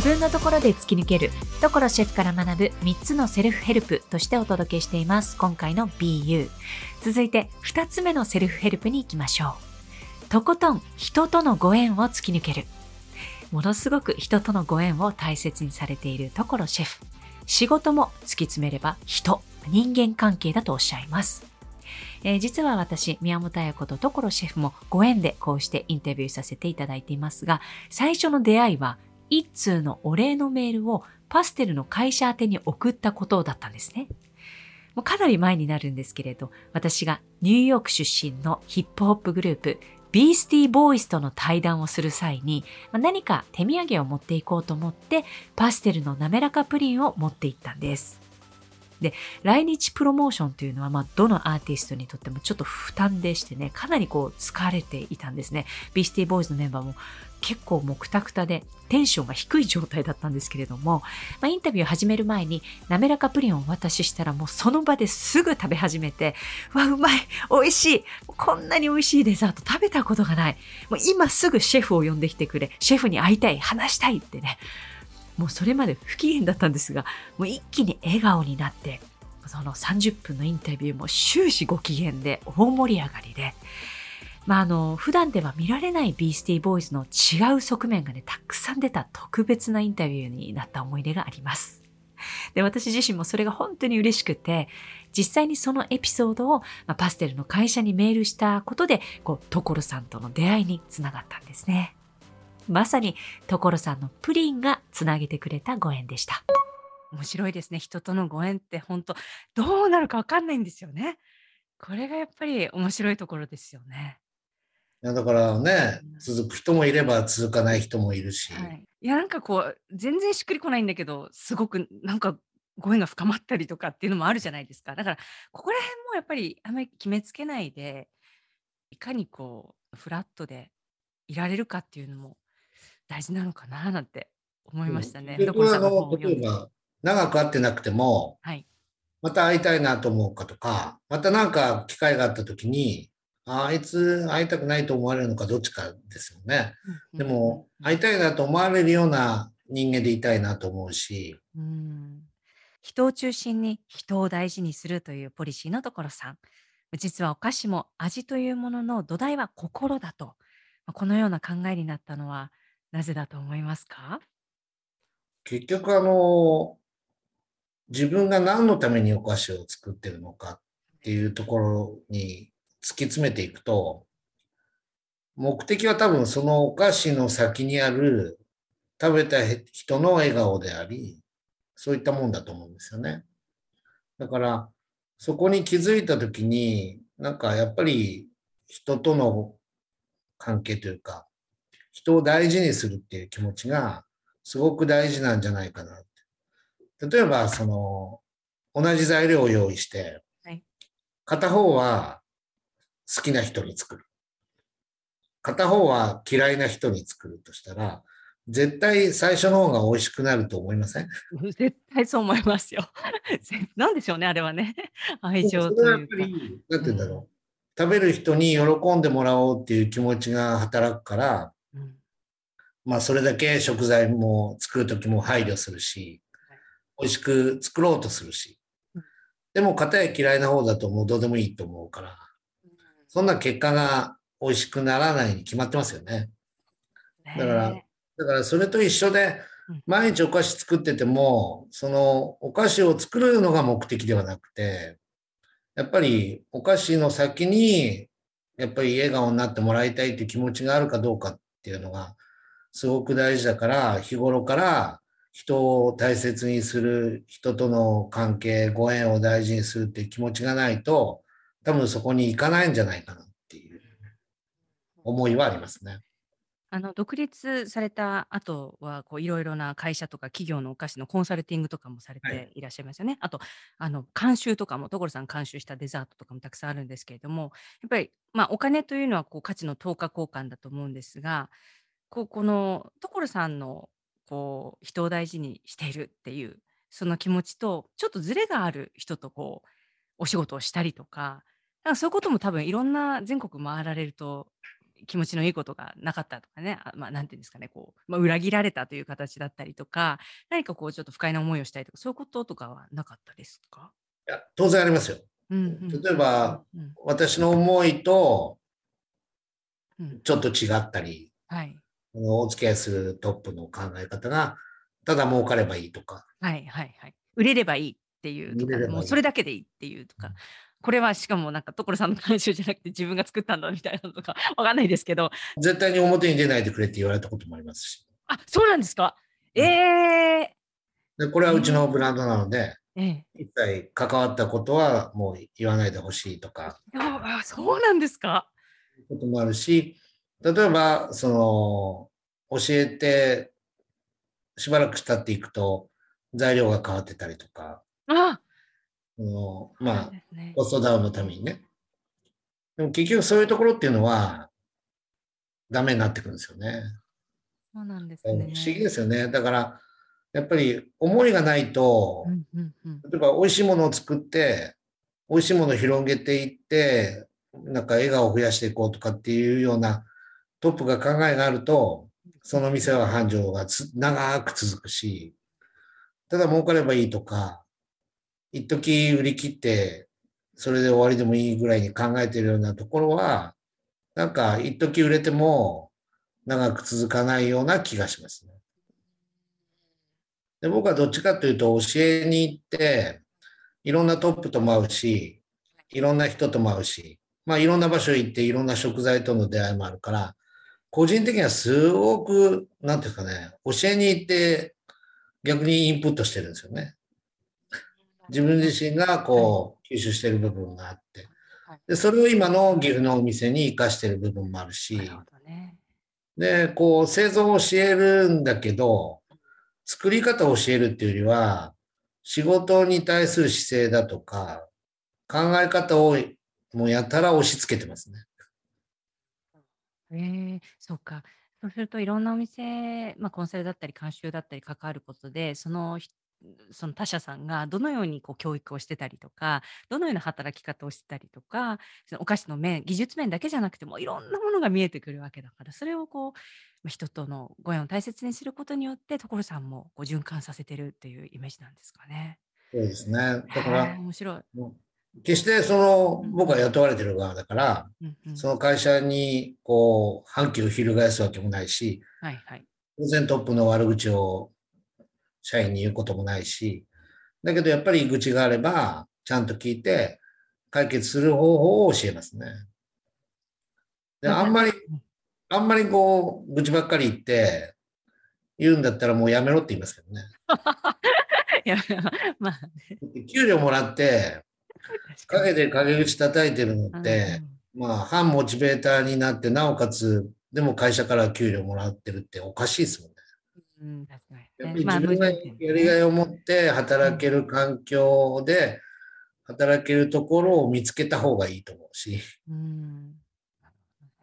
自分のところで突き抜ける。所シェフから学ぶ3つのセルフヘルプとしてお届けしています。今回の BU 続いて2つ目のセルフヘルプに行きましょう。とことん人とのご縁を突き抜ける。ものすごく人とのご縁を大切にされている所シェフ。仕事も突き詰めれば人。人間関係だとおっしゃいます。えー、実は私、宮本彩子と所シェフもご縁でこうしてインタビューさせていただいていますが、最初の出会いは一通のお礼のメールをパステルの会社宛てに送ったことだったんですね。もうかなり前になるんですけれど、私がニューヨーク出身のヒップホップグループ、ビースティーボーイスとの対談をする際に、何か手土産を持っていこうと思って、パステルの滑らかプリンを持っていったんです。で、来日プロモーションというのは、まあ、どのアーティストにとってもちょっと負担でしてね、かなりこう疲れていたんですね。ビースティボーイズのメンバーも結構もうくたくたでテンションが低い状態だったんですけれども、まあ、インタビューを始める前に滑らかプリンをお渡ししたらもうその場ですぐ食べ始めて、わ、うまい美味しいこんなに美味しいデザート食べたことがないもう今すぐシェフを呼んできてくれシェフに会いたい話したいってねもうそれまで不機嫌だったんですが、もう一気に笑顔になって、その30分のインタビューも終始ご機嫌で大盛り上がりで、まあ、あの、普段では見られないビースティーボーイズの違う側面がね、たくさん出た特別なインタビューになった思い出があります。で、私自身もそれが本当に嬉しくて、実際にそのエピソードを、まあ、パステルの会社にメールしたことで、こう、所さんとの出会いにつながったんですね。まさに所さんのプリンがつなげてくれたご縁でした。面白いですね。人とのご縁って本当どうなるかわかんないんですよね。これがやっぱり面白いところですよね。いやだからね、続く人もいれば続かない人もいるし。はい、いやなんかこう全然しっくりこないんだけどすごくなんかご縁が深まったりとかっていうのもあるじゃないですか。だからここら辺もやっぱりあんまり決めつけないでいかにこうフラットでいられるかっていうのも大事なのかななんて思いましたね。うん、あの例えば長く会ってなくても、はい、また会いたいなと思うかとか、またなんか機会があった時に、ああいつ会いたくないと思われるのかどっちかですよね。でも、会いたいなと思われるような人間でいたいなと思うし。うん人を中心に人を大事にするというポリシーのところさん。実はお菓子も味というものの土台は心だと。このような考えになったのはなぜだと思いますか？結局あの自分が何のためにお菓子を作ってるのかっていうところに突き詰めていくと目的は多分そのお菓子の先にある食べた人の笑顔でありそういったもんだと思うんですよね。だからそこに気づいた時になんかやっぱり人との関係というか人を大事にするっていう気持ちがすごく大事なんじゃないかなって。例えば、その、同じ材料を用意して、片方は好きな人に作る。片方は嫌いな人に作るとしたら、絶対最初の方が美味しくなると思いません？絶対そう思いますよ。なんでしょうね、あれはね。愛情というか。なんて言うんだろう、うん。食べる人に喜んでもらおうっていう気持ちが働くから、まあそれだけ食材も作る時も配慮するし、美味しく作ろうとするし。でも片や嫌いな方だともうどうでもいいと思うから、そんな結果が美味しくならないに決まってますよね。だから、だからそれと一緒で、毎日お菓子作ってても、そのお菓子を作るのが目的ではなくて、やっぱりお菓子の先に、やっぱり笑顔になってもらいたいという気持ちがあるかどうかっていうのが、すごく大事だから、日頃から人を大切にする、人との関係、ご縁を大事にするっていう気持ちがないと、多分そこに行かないんじゃないかなっていう思いはありますね。あの独立された後はいろいろな会社とか企業のお菓子のコンサルティングとかもされていらっしゃいますよね。はい、あとあの監修とかも所さん監修したデザートとかもたくさんあるんですけれどもやっぱり、まあ、お金というのはこう価値の等価交換だと思うんですがこうこの所さんのこう人を大事にしているっていうその気持ちとちょっとずれがある人とこうお仕事をしたりとかなんかそういうことも多分いろんな全国回られると気持ちのいいことがなかったとかね、あまあ、なんていうんですかね、こう、まあ、裏切られたという形だったりとか、何かこう、ちょっと不快な思いをしたりとか、そういうこととかはなかったですか？いや、当然ありますよ。うんうん、例えば、うん、私の思いと、ちょっと違ったり、うん、はい、お付き合いするトップの考え方が、ただ儲かればいいとか。はいはいはい。売れればいいっていうとか、もうそれだけでいいっていうとか。これはしかもなんか所さんの監修じゃなくて自分が作ったんだみたいなのとかわかんないですけど。絶対に表に出ないでくれって言われたこともありますし。あそうなんですか？ええー、でこれはうちのブランドなので、ええ、一切関わったことはもう言わないでほしいとかあそうなんですかこともあるし例えばその教えてしばらくしたっていくと材料が変わってたりとかあのまあ、ね、コストダウンのためにね。でも結局そういうところっていうのは、ダメになってくるんですよね。そうなんですね。不思議ですよね。だから、やっぱり思いがないと、うんうんうん、例えば美味しいものを作って、美味しいものを広げていって、なんか笑顔を増やしていこうとかっていうようなトップが考えがあると、その店は繁盛が長く続くし、ただ儲かればいいとか、一時売り切って、それで終わりでもいいぐらいに考えてるようなところは、なんか一時売れても長く続かないような気がしますね。で僕はどっちかというと教えに行って、いろんなトップとも会うし、いろんな人とも会うし、まあいろんな場所行っていろんな食材との出会いもあるから、個人的にはすごく、なんていうかね、教えに行って逆にインプットしてるんですよね。自分自身がこう吸収してる部分があって、でそれを今の岐阜のお店に生かしてる部分もあるし、で、こう製造を教えるんだけど、作り方を教えるっていうよりは、仕事に対する姿勢だとか、考え方をもうやたら押し付けてますね。えー、そうか。そうするといろんなお店、まあ、コンサルだったり監修だったり関わることでそのその他社さんがどのようにこう教育をしてたりとかどのような働き方をしてたりとかそのお菓子の面技術面だけじゃなくてもいろんなものが見えてくるわけだからそれをこう人とのご縁を大切にすることによって所さんもこう循環させてるっていうイメージなんですかね。そうですねだから面白い決してその僕は雇われてる側だから、うんうん、その会社にこう反旗を翻すわけもないし、はいはい、当然トップの悪口を社員に言うこともないし、だけどやっぱり愚痴があれば、ちゃんと聞いて、解決する方法を教えますね。で、あんまり、あんまりこう、愚痴ばっかり言って、言うんだったらもうやめろって言いますけどね。い や、まあ、給料もらって、陰で陰口叩いてるのって、まあ、反モチベーターになって、なおかつ、でも会社から給料もらってるっておかしいですもんね。うん、確かに。やっぱり自分がやりがいを持って働ける環境で働けるところを見つけた方がいいと思うし。うん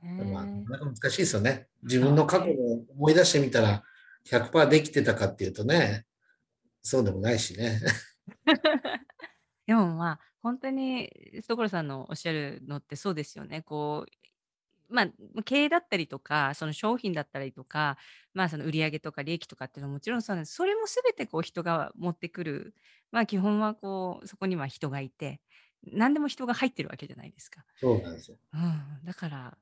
まあ、なんか難しいですよね。自分の過去を思い出してみたら100%できてたかっていうとね、そうでもないしね。でもまあ本当に所さんのおっしゃるのってそうですよね。こうまあ、経営だったりとか、その商品だったりとか、まあ、その売上とか利益とかっていうのはもちろんそうなんです。それも全てこう人が持ってくる。まあ、基本はこう、そこには人がいて、何でも人が入ってるわけじゃないですか。そうなんですよ。うん、だから、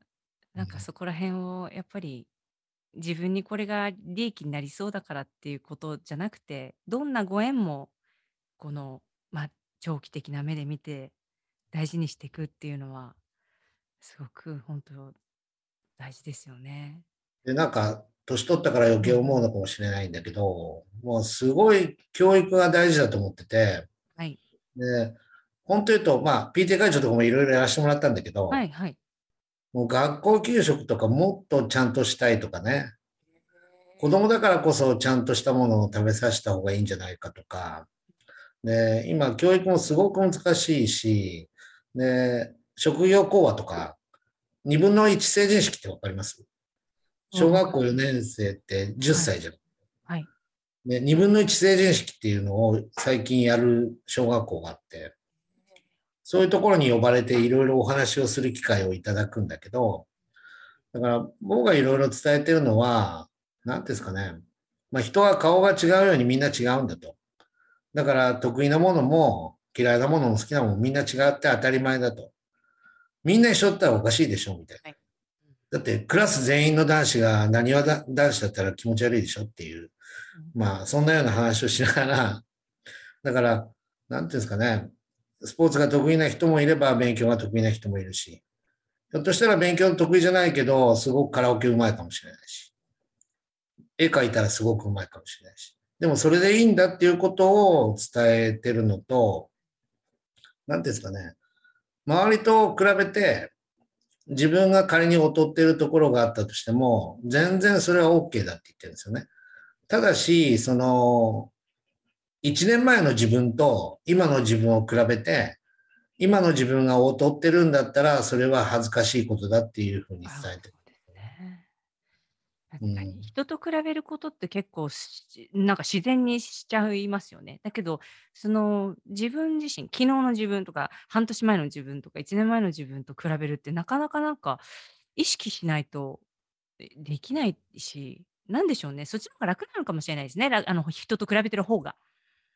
なんかそこら辺をやっぱり自分にこれが利益になりそうだからっていうことじゃなくて、どんなご縁もこの、まあ、長期的な目で見て大事にしていくっていうのはすごく本当大事ですよね。で、なんか、年取ったから余計思うのかもしれないんだけど、もうすごい教育が大事だと思ってて、はい。で、本当言うと、まあ、PTA 会長とかもいろいろやらせてもらったんだけど、はいはい。もう学校給食とかもっとちゃんとしたいとかね、子供だからこそちゃんとしたものを食べさせた方がいいんじゃないかとか、で、今教育もすごく難しいし、で、職業講話とか、2分の1成人式ってわかります？小学校4年生って10歳じゃん。はい。で、2分の1成人式っていうのを最近やる小学校があって、そういうところに呼ばれていろいろお話をする機会をいただくんだけど、だから僕がいろいろ伝えてるのは、何ですかね。まあ人は顔が違うようにみんな違うんだと。だから得意なものも嫌いなものも好きなものもみんな違って当たり前だと。みんな一緒だったらおかしいでしょみたいな。だってクラス全員の男子が何は男子だったら気持ち悪いでしょっていう。まあそんなような話をしながら、だから、なんていうんですかね。スポーツが得意な人もいれば勉強が得意な人もいるし。ひょっとしたら勉強得意じゃないけど、すごくカラオケうまいかもしれないし。絵描いたらすごくうまいかもしれないし。でもそれでいいんだっていうことを伝えてるのと、なんていうんですかね。周りと比べて、自分が仮に劣ってるところがあったとしても、全然それは OK だって言ってるんですよね。ただし、その、1年前の自分と今の自分を比べて、今の自分が劣ってるんだったら、それは恥ずかしいことだっていうふうに伝えて。確かに。人と比べることって結構なんか自然にしちゃいますよね。だけどその自分自身昨日の自分とか半年前の自分とか1年前の自分と比べるってなかなかなんか意識しないとできないしなんでしょうね。そっちの方が楽なのかもしれないですね。あの人と比べてる方が。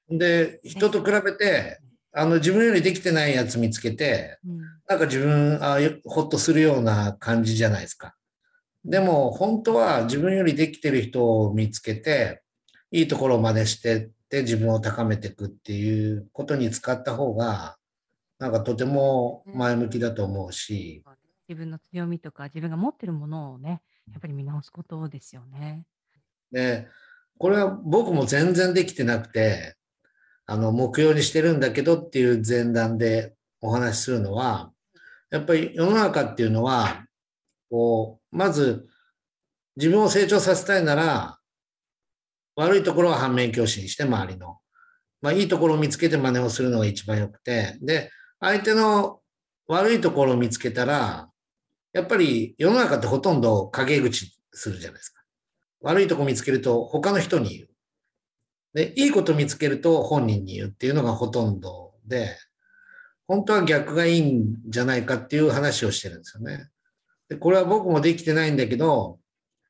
で人と比べてあの自分よりできてないやつ見つけて、うん、なんか自分あほっとするような感じじゃないですか。でも本当は自分よりできてる人を見つけて、いいところを真似してって自分を高めていくっていうことに使った方が、なんかとても前向きだと思うし。自分の強みとか自分が持ってるものをね、やっぱり見直すことですよね。で、これは僕も全然できてなくて、あの、目標にしてるんだけどっていう前段でお話しするのは、やっぱり世の中っていうのは、こう、まず、自分を成長させたいなら、悪いところは反面教師にして、周りの。まあ、いいところを見つけて真似をするのが一番良くて、で、相手の悪いところを見つけたら、やっぱり世の中ってほとんど陰口するじゃないですか。悪いとこ見つけると他の人に言う。で、いいこと見つけると本人に言うっていうのがほとんどで、本当は逆がいいんじゃないかっていう話をしてるんですよね。でこれは僕もできてないんだけど、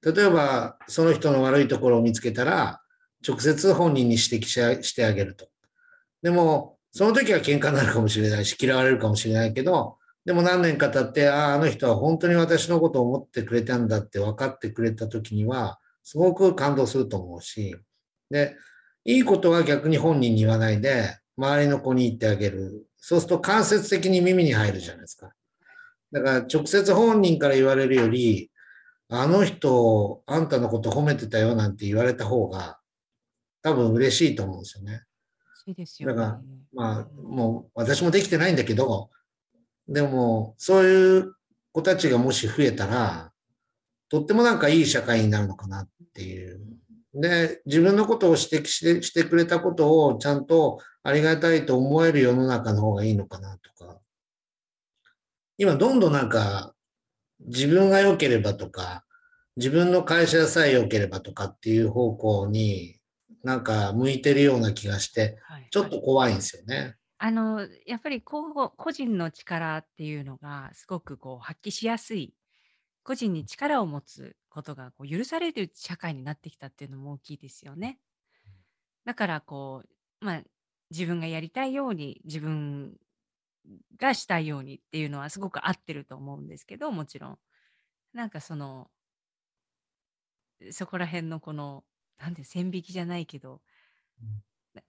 例えばその人の悪いところを見つけたら、直接本人に指摘してあげると。でも、その時は喧嘩になるかもしれないし、嫌われるかもしれないけど、でも何年か経って、ああ、あの人は本当に私のことを思ってくれたんだって分かってくれた時には、すごく感動すると思うし、で、いいことは逆に本人に言わないで、周りの子に言ってあげる。そうすると間接的に耳に入るじゃないですか。だから直接本人から言われるより、あの人、あんたのこと褒めてたよなんて言われた方が、多分嬉しいと思うんですよね。いいですよ、ね、だから、まあ、もう私もできてないんだけど、でも、そういう子たちがもし増えたら、とってもなんかいい社会になるのかなっていう。で、自分のことを指摘してしてくれたことをちゃんとありがたいと思える世の中の方がいいのかなとか。今どんどんなんか自分が良ければとか、自分の会社さえ良ければとかっていう方向になんか向いてるような気がして、ちょっと怖いんですよね。あのやっぱりこう個人の力っていうのがすごくこう発揮しやすい個人に力を持つことがこう許される社会になってきたっていうのも大きいですよね。だからこう、まあ、自分がやりたいように自分がしたいようにっていうのはすごく合ってると思うんですけどもちろん。なんかそのそこら辺のこのなんで線引きじゃないけど、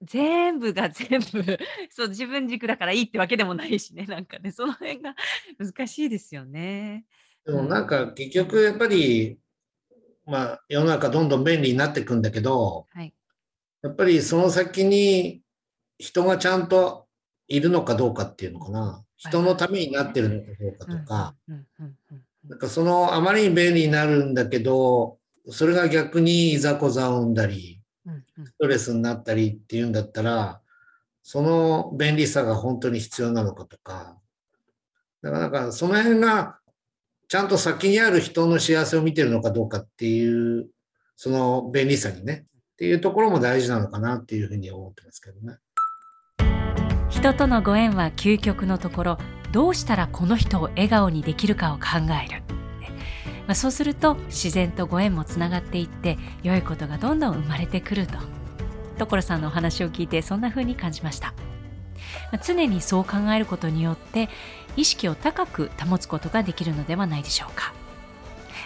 全部が 全部そう自分軸だからいいってわけでもないしねなんかねその辺が難しいですよね。でもなんか結局やっぱり、まあ世の中どんどん便利になっていくんだけど、はい、やっぱりその先に人がちゃんといるのかどうかっていうのかな。人のためになってるのかどうかとか、なんかそのあまりに便利になるんだけど、それが逆にいざこざを生んだり、ストレスになったりっていうんだったら、その便利さが本当に必要なのかとか、だからなんかその辺がちゃんと先にある人の幸せを見てるのかどうかっていう、その便利さにね、っていうところも大事なのかなっていうふうに思ってますけどね。人とのご縁は究極のところ、どうしたらこの人を笑顔にできるかを考える。まあ、そうすると自然とご縁もつながっていって良いことがどんどん生まれてくると。所さんのお話を聞いてそんな風に感じました、まあ、常にそう考えることによって意識を高く保つことができるのではないでしょうか。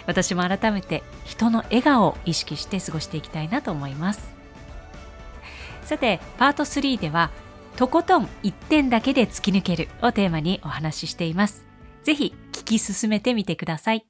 私も改めて人の笑顔を意識して過ごしていきたいなと思います。さてパート3ではとことん一点だけで突き抜けるをテーマにお話ししています。ぜひ聞き進めてみてください。